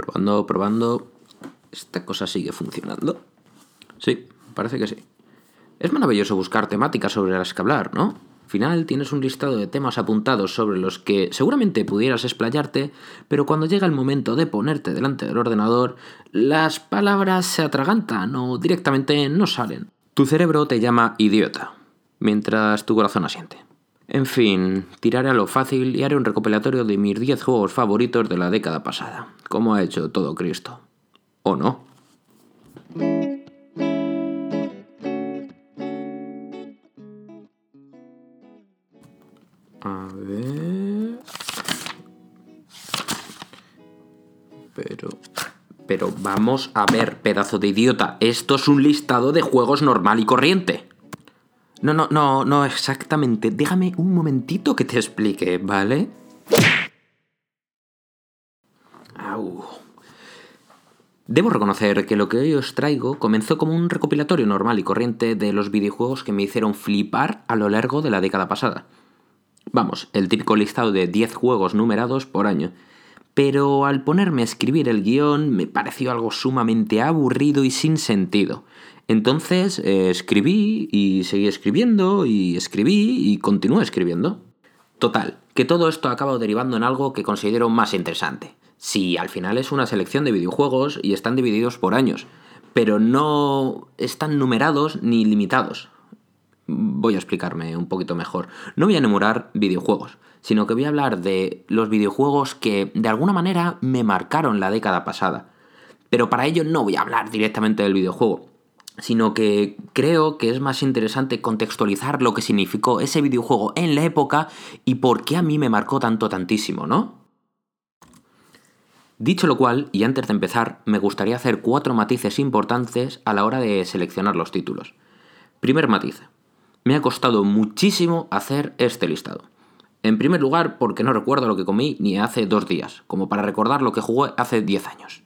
Probando, probando. ¿Esta cosa sigue funcionando? Sí, parece que sí. Es maravilloso buscar temáticas sobre las que hablar, ¿no? Al final tienes un listado de temas apuntados sobre los que seguramente pudieras explayarte, pero cuando llega el momento de ponerte delante del ordenador, las palabras se atragantan o directamente no salen. Tu cerebro te llama idiota, mientras tu corazón asiente. En fin, tiraré a lo fácil y haré un recopilatorio de mis 10 juegos favoritos de la década pasada, como ha hecho todo Cristo. ¿O no? A ver... Pero... Pero vamos a ver, pedazo de idiota. Esto es un listado de juegos normal y corriente. No, no, no, no exactamente. Déjame un momentito que te explique, ¿vale? Au. Debo reconocer que lo que hoy os traigo comenzó como un recopilatorio normal y corriente de los videojuegos que me hicieron flipar a lo largo de la década pasada. Vamos, el típico listado de 10 juegos numerados por año. Pero al ponerme a escribir el guion me pareció algo sumamente aburrido y sin sentido. Entonces eh, escribí y seguí escribiendo y escribí y continué escribiendo. Total, que todo esto acaba derivando en algo que considero más interesante. Sí, al final es una selección de videojuegos y están divididos por años, pero no están numerados ni limitados. Voy a explicarme un poquito mejor. No voy a enumerar videojuegos, sino que voy a hablar de los videojuegos que de alguna manera me marcaron la década pasada. Pero para ello no voy a hablar directamente del videojuego, sino que creo que es más interesante contextualizar lo que significó ese videojuego en la época y por qué a mí me marcó tanto tantísimo, ¿no? Dicho lo cual, y antes de empezar, me gustaría hacer cuatro matices importantes a la hora de seleccionar los títulos. Primer matiz. Me ha costado muchísimo hacer este listado. En primer lugar, porque no recuerdo lo que comí ni hace dos días, como para recordar lo que jugué hace 10 años.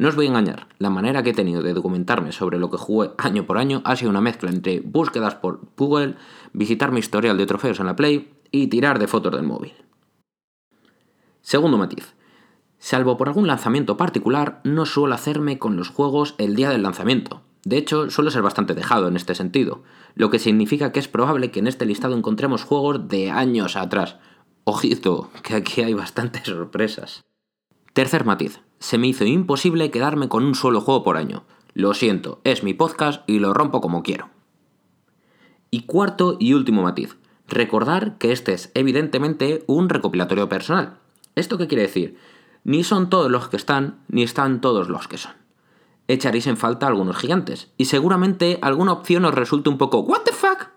No os voy a engañar, la manera que he tenido de documentarme sobre lo que jugué año por año ha sido una mezcla entre búsquedas por Google, visitar mi historial de trofeos en la Play y tirar de fotos del móvil. Segundo matiz. Salvo por algún lanzamiento particular, no suelo hacerme con los juegos el día del lanzamiento. De hecho, suelo ser bastante dejado en este sentido, lo que significa que es probable que en este listado encontremos juegos de años atrás. Ojito, que aquí hay bastantes sorpresas. Tercer matiz. Se me hizo imposible quedarme con un solo juego por año. Lo siento, es mi podcast y lo rompo como quiero. Y cuarto y último matiz. Recordar que este es evidentemente un recopilatorio personal. ¿Esto qué quiere decir? Ni son todos los que están, ni están todos los que son echaréis en falta algunos gigantes. Y seguramente alguna opción os resulte un poco ¿What the fuck?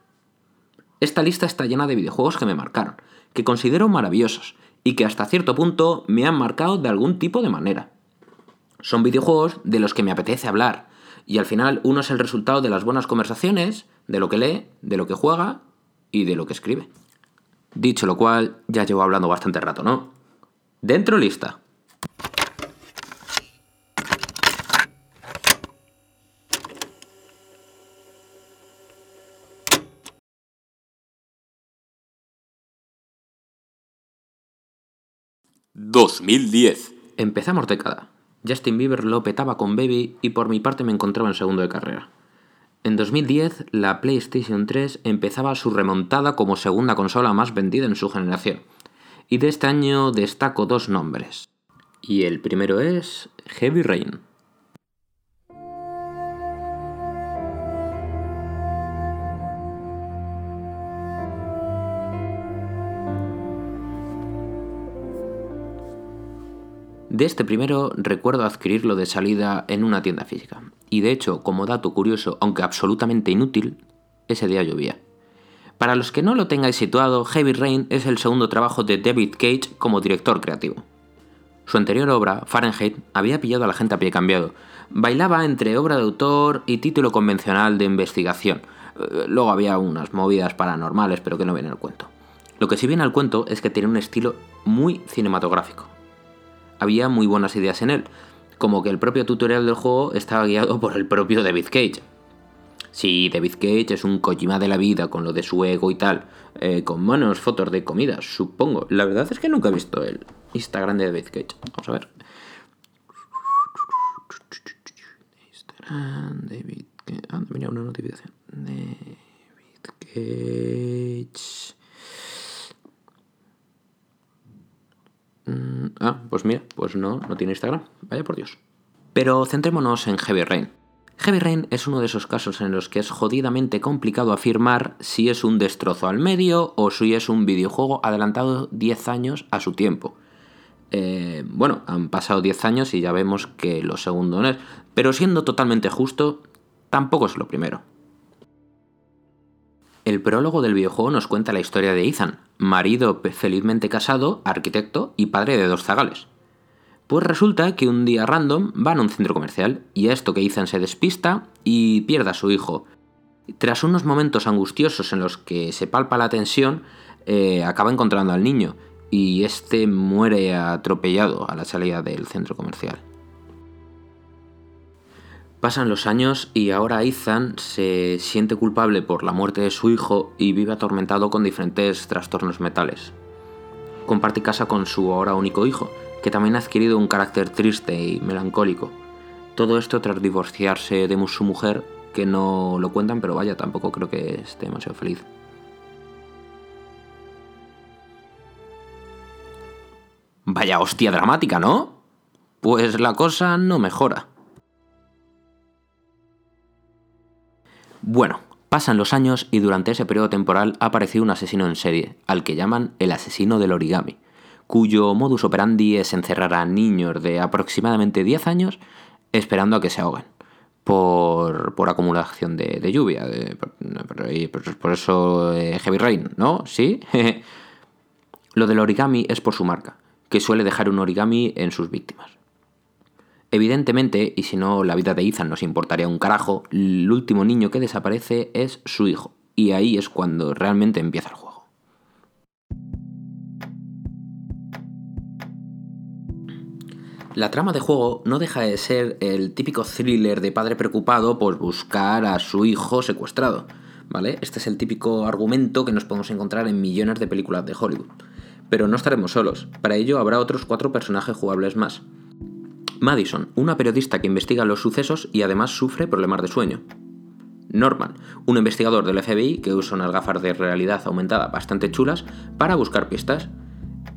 Esta lista está llena de videojuegos que me marcaron, que considero maravillosos y que hasta cierto punto me han marcado de algún tipo de manera. Son videojuegos de los que me apetece hablar, y al final uno es el resultado de las buenas conversaciones, de lo que lee, de lo que juega y de lo que escribe. Dicho lo cual, ya llevo hablando bastante rato, ¿no? Dentro lista. 2010. Empezamos década. Justin Bieber lo petaba con Baby y por mi parte me encontraba en segundo de carrera. En 2010, la PlayStation 3 empezaba su remontada como segunda consola más vendida en su generación. Y de este año destaco dos nombres. Y el primero es Heavy Rain. De este primero recuerdo adquirirlo de salida en una tienda física. Y de hecho, como dato curioso, aunque absolutamente inútil, ese día llovía. Para los que no lo tengáis situado, Heavy Rain es el segundo trabajo de David Cage como director creativo. Su anterior obra, Fahrenheit, había pillado a la gente a pie cambiado. Bailaba entre obra de autor y título convencional de investigación. Eh, luego había unas movidas paranormales, pero que no viene al cuento. Lo que sí viene al cuento es que tiene un estilo muy cinematográfico había muy buenas ideas en él, como que el propio tutorial del juego estaba guiado por el propio David Cage. Sí, David Cage es un Kojima de la vida con lo de su ego y tal, eh, con manos fotos de comida, supongo. La verdad es que nunca he visto el Instagram de David Cage. Vamos a ver. Instagram, David. Ah, mira una notificación. David Cage. Mm, ah, pues mira, pues no, no tiene Instagram. Vaya por Dios. Pero centrémonos en Heavy Rain. Heavy Rain es uno de esos casos en los que es jodidamente complicado afirmar si es un destrozo al medio o si es un videojuego adelantado 10 años a su tiempo. Eh, bueno, han pasado 10 años y ya vemos que lo segundo no es, pero siendo totalmente justo, tampoco es lo primero. El prólogo del videojuego nos cuenta la historia de Ethan, marido felizmente casado, arquitecto y padre de dos zagales. Pues resulta que un día random van a un centro comercial y esto que Ethan se despista y pierde a su hijo. Tras unos momentos angustiosos en los que se palpa la tensión, eh, acaba encontrando al niño y este muere atropellado a la salida del centro comercial. Pasan los años y ahora Ethan se siente culpable por la muerte de su hijo y vive atormentado con diferentes trastornos mentales. Comparte casa con su ahora único hijo, que también ha adquirido un carácter triste y melancólico. Todo esto tras divorciarse de su mujer, que no lo cuentan, pero vaya, tampoco creo que esté demasiado feliz. Vaya hostia dramática, ¿no? Pues la cosa no mejora. Bueno, pasan los años y durante ese periodo temporal ha aparecido un asesino en serie, al que llaman el asesino del origami cuyo modus operandi es encerrar a niños de aproximadamente 10 años esperando a que se ahoguen por, acumulación de, lluvia. por, eso eh, Heavy Rain, ¿no? ¿Sí? Lo del origami es por su marca, que suele dejar un origami en sus víctimas. Evidentemente, y si no la vida de Ethan nos importaría un carajo, el último niño que desaparece es su hijo, y ahí es cuando realmente empieza el juego. La trama de juego no deja de ser el típico thriller de padre preocupado por buscar a su hijo secuestrado, ¿vale? Este es el típico argumento que nos podemos encontrar en millones de películas de Hollywood. Pero no estaremos solos, para ello habrá otros cuatro personajes jugables más. Madison, una periodista que investiga los sucesos y además sufre problemas de sueño. Norman, un investigador del FBI que usa unas gafas de realidad aumentada bastante chulas para buscar pistas.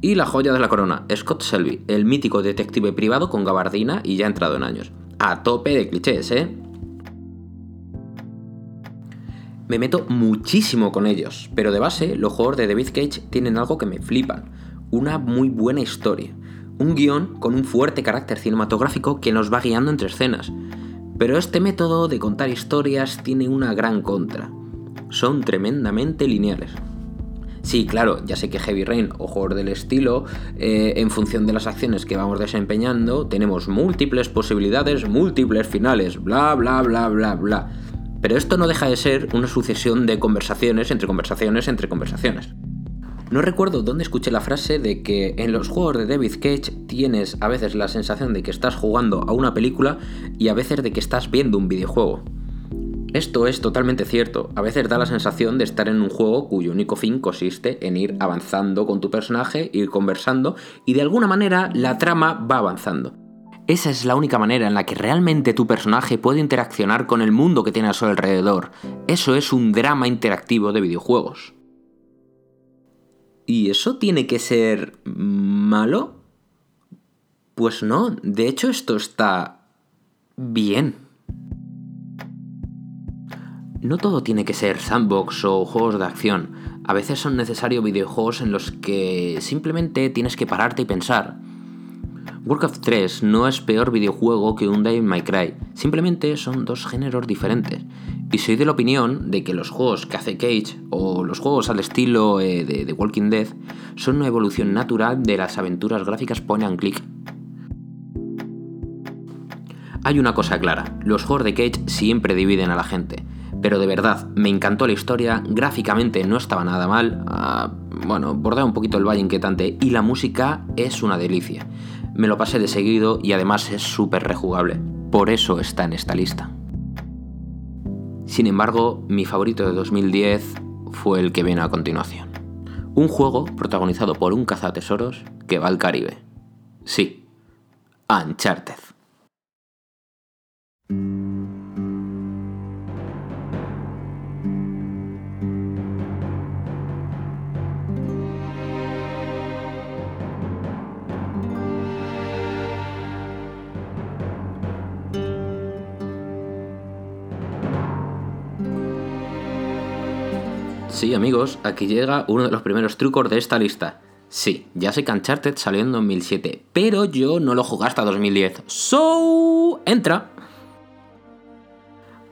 Y la joya de la corona, Scott Selby, el mítico detective privado con gabardina y ya entrado en años. A tope de clichés, ¿eh? Me meto muchísimo con ellos, pero de base los juegos de David Cage tienen algo que me flipan. Una muy buena historia. Un guion con un fuerte carácter cinematográfico que nos va guiando entre escenas. Pero este método de contar historias tiene una gran contra. Son tremendamente lineales. Sí, claro, ya sé que Heavy Rain o juegos del estilo, eh, en función de las acciones que vamos desempeñando, tenemos múltiples posibilidades, múltiples finales, bla, bla, bla, bla, bla. Pero esto no deja de ser una sucesión de conversaciones entre conversaciones entre conversaciones. No recuerdo dónde escuché la frase de que en los juegos de David Cage tienes a veces la sensación de que estás jugando a una película y a veces de que estás viendo un videojuego. Esto es totalmente cierto. A veces da la sensación de estar en un juego cuyo único fin consiste en ir avanzando con tu personaje, ir conversando y de alguna manera la trama va avanzando. Esa es la única manera en la que realmente tu personaje puede interaccionar con el mundo que tiene a su alrededor. Eso es un drama interactivo de videojuegos. ¿Y eso tiene que ser malo? Pues no, de hecho esto está bien. No todo tiene que ser sandbox o juegos de acción. A veces son necesarios videojuegos en los que simplemente tienes que pararte y pensar. Warcraft 3 no es peor videojuego que un Devil May Cry, simplemente son dos géneros diferentes. Y soy de la opinión de que los juegos que hace Cage o los juegos al estilo eh, de Walking Dead son una evolución natural de las aventuras gráficas point and click. Hay una cosa clara, los juegos de Cage siempre dividen a la gente pero de verdad, me encantó la historia, gráficamente no estaba nada mal, ah, bueno, bordea un poquito el valle inquietante y la música es una delicia. Me lo pasé de seguido y además es súper rejugable, por eso está en esta lista. Sin embargo, mi favorito de 2010 fue el que viene a continuación. Un juego protagonizado por un cazatesoros que va al Caribe. Sí, Uncharted. Sí, amigos, aquí llega uno de los primeros trucos de esta lista. Sí, ya sé que Uncharted salió en 2007, pero yo no lo jugué hasta 2010. ¡So! ¡Entra!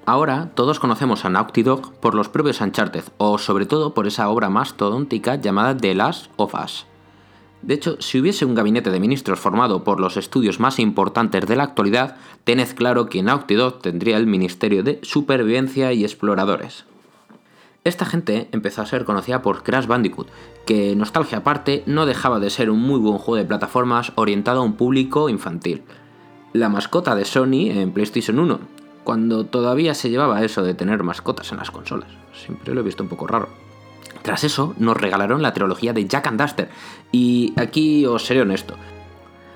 Ahora todos conocemos a Naughty Dog por los propios Uncharted, o sobre todo por esa obra mastodóntica llamada The Last of Us. De hecho, si hubiese un gabinete de ministros formado por los estudios más importantes de la actualidad, tened claro que Naughty Dog tendría el Ministerio de Supervivencia y Exploradores. Esta gente empezó a ser conocida por Crash Bandicoot, que, nostalgia aparte, no dejaba de ser un muy buen juego de plataformas orientado a un público infantil. La mascota de Sony en PlayStation 1, cuando todavía se llevaba eso de tener mascotas en las consolas. Siempre lo he visto un poco raro. Tras eso, nos regalaron la trilogía de Jack and Duster, y aquí os seré honesto.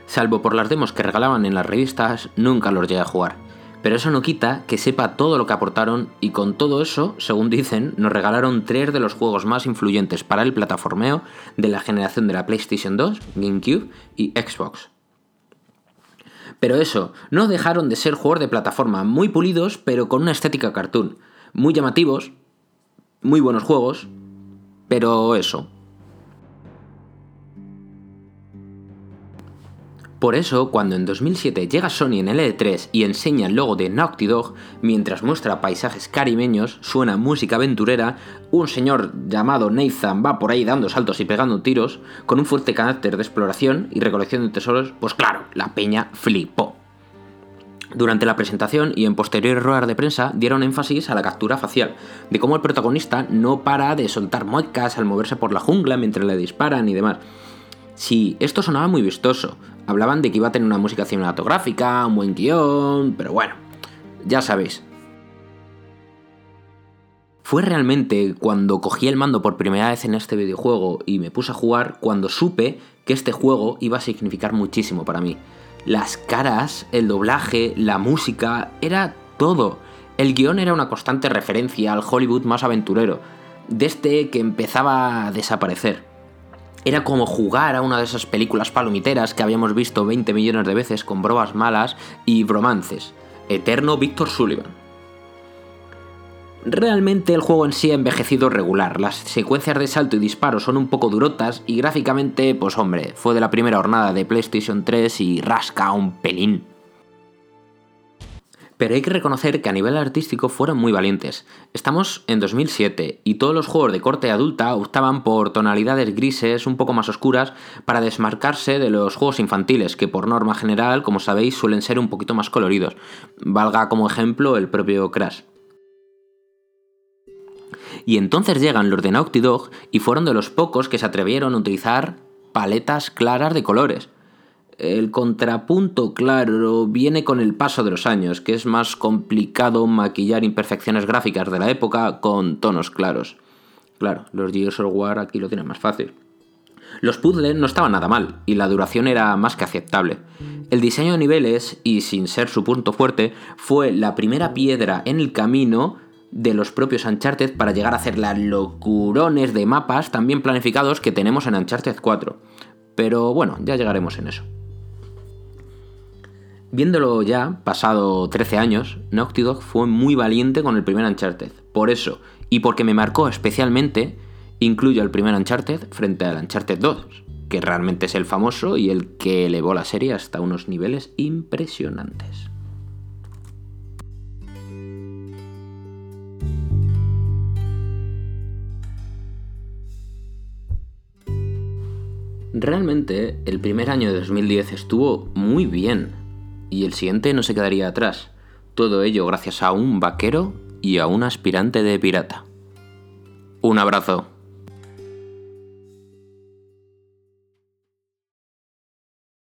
Salvo por las demos que regalaban en las revistas, nunca los llegué a jugar. Pero eso no quita que sepa todo lo que aportaron y con todo eso, según dicen, nos regalaron tres de los juegos más influyentes para el plataformeo de la generación de la PlayStation 2, GameCube y Xbox. Pero eso, no dejaron de ser juegos de plataforma muy pulidos, pero con una estética cartoon. Muy llamativos, muy buenos juegos, pero eso. Por eso, cuando en 2007 llega Sony en el E3 y enseña el logo de Naughty Dog, mientras muestra paisajes caribeños, suena música aventurera, un señor llamado Nathan va por ahí dando saltos y pegando tiros, con un fuerte carácter de exploración y recolección de tesoros, pues claro, la peña flipó. Durante la presentación y en posteriores ruedas de prensa dieron énfasis a la captura facial, de cómo el protagonista no para de soltar muecas al moverse por la jungla mientras le disparan y demás. Sí, esto sonaba muy vistoso. Hablaban de que iba a tener una música cinematográfica, un buen guion, pero bueno, ya sabéis. Fue realmente cuando cogí el mando por primera vez en este videojuego y me puse a jugar cuando supe que este juego iba a significar muchísimo para mí las caras, el doblaje, la música, era todo. El guion era una constante referencia al Hollywood más aventurero, desde que empezaba a desaparecer. Era como jugar a una de esas películas palomiteras que habíamos visto 20 millones de veces con bromas malas y bromances. Eterno Víctor Sullivan. Realmente el juego en sí ha envejecido regular, las secuencias de salto y disparo son un poco durotas y gráficamente, pues hombre, fue de la primera jornada de PlayStation 3 y rasca un pelín. Pero hay que reconocer que a nivel artístico fueron muy valientes. Estamos en 2007 y todos los juegos de corte adulta optaban por tonalidades grises un poco más oscuras para desmarcarse de los juegos infantiles, que por norma general, como sabéis, suelen ser un poquito más coloridos. Valga como ejemplo el propio Crash. Y entonces llegan los de Naughty Dog y fueron de los pocos que se atrevieron a utilizar paletas claras de colores. El contrapunto claro viene con el paso de los años, que es más complicado maquillar imperfecciones gráficas de la época con tonos claros. Claro, los Gears of War aquí lo tienen más fácil. Los puzzles no estaban nada mal, y la duración era más que aceptable. El diseño de niveles, y sin ser su punto fuerte, fue la primera piedra en el camino de los propios Uncharted para llegar a hacer las locurones de mapas también planificados que tenemos en Uncharted 4. Pero bueno, ya llegaremos en eso. Viéndolo ya, pasado 13 años, Naughty Dog fue muy valiente con el primer Uncharted. Por eso, y porque me marcó especialmente, incluyo el primer Uncharted frente al Uncharted 2, que realmente es el famoso y el que elevó la serie hasta unos niveles impresionantes. Realmente el primer año de 2010 estuvo muy bien y el siguiente no se quedaría atrás. Todo ello gracias a un vaquero y a un aspirante de pirata. Un abrazo.